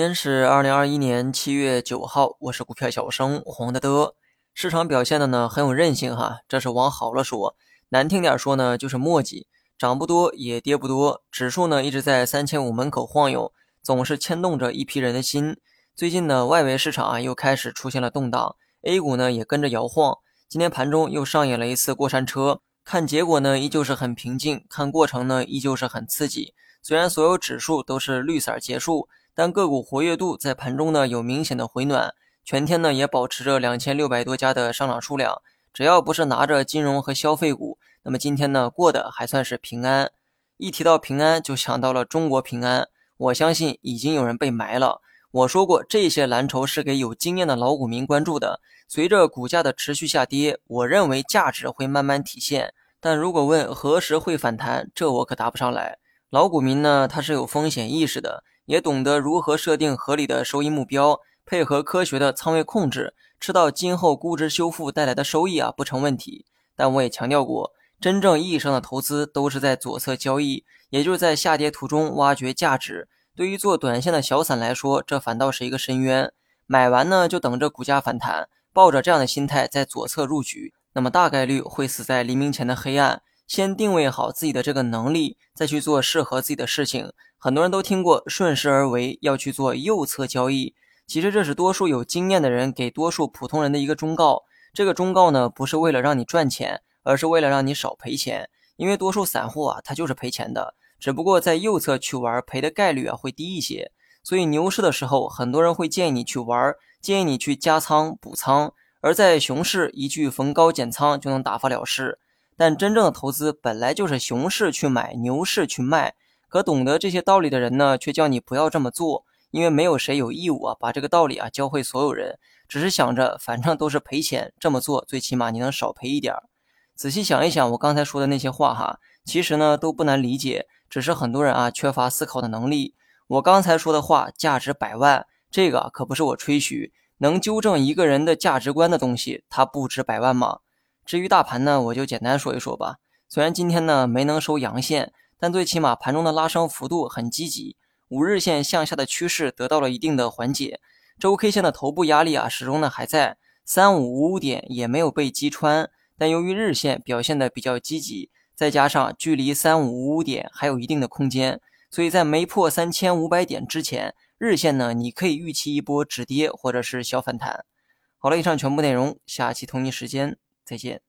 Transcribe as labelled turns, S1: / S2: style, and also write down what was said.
S1: 今天是二零二一年七月九号，我是股票小生黄德德。市场表现的呢很有韧性哈，这是往好了说，难听点说呢就是磨叽，涨不多也跌不多，指数呢一直在三千五门口晃悠，总是牵动着一批人的心。最近呢外围市场啊又开始出现了动荡，A 股呢也跟着摇晃。今天盘中又上演了一次过山车，看结果呢依旧是很平静，看过程呢依旧是很刺激。虽然所有指数都是绿色结束。但个股活跃度在盘中呢有明显的回暖，全天呢也保持着两千六百多家的上涨数量。只要不是拿着金融和消费股，那么今天呢过得还算是平安。一提到平安，就想到了中国平安。我相信已经有人被埋了。我说过，这些蓝筹是给有经验的老股民关注的。随着股价的持续下跌，我认为价值会慢慢体现。但如果问何时会反弹，这我可答不上来。老股民呢，他是有风险意识的。也懂得如何设定合理的收益目标，配合科学的仓位控制，吃到今后估值修复带来的收益啊，不成问题。但我也强调过，真正意义上的投资都是在左侧交易，也就是在下跌途中挖掘价值。对于做短线的小散来说，这反倒是一个深渊。买完呢，就等着股价反弹，抱着这样的心态在左侧入局，那么大概率会死在黎明前的黑暗。先定位好自己的这个能力，再去做适合自己的事情。很多人都听过顺势而为，要去做右侧交易。其实这是多数有经验的人给多数普通人的一个忠告。这个忠告呢，不是为了让你赚钱，而是为了让你少赔钱。因为多数散户啊，他就是赔钱的，只不过在右侧去玩，赔的概率啊会低一些。所以牛市的时候，很多人会建议你去玩，建议你去加仓补仓；而在熊市，一句逢高减仓就能打发了事。但真正的投资本来就是熊市去买，牛市去卖。可懂得这些道理的人呢，却叫你不要这么做，因为没有谁有义务啊把这个道理啊教会所有人。只是想着反正都是赔钱，这么做最起码你能少赔一点儿。仔细想一想，我刚才说的那些话哈，其实呢都不难理解，只是很多人啊缺乏思考的能力。我刚才说的话价值百万，这个可不是我吹嘘，能纠正一个人的价值观的东西，它不值百万吗？至于大盘呢，我就简单说一说吧。虽然今天呢没能收阳线，但最起码盘中的拉升幅度很积极，五日线向下的趋势得到了一定的缓解，周 K 线的头部压力啊始终呢还在，三五五五点也没有被击穿。但由于日线表现的比较积极，再加上距离三五五五点还有一定的空间，所以在没破三千五百点之前，日线呢你可以预期一波止跌或者是小反弹。好了，以上全部内容，下期同一时间。再见。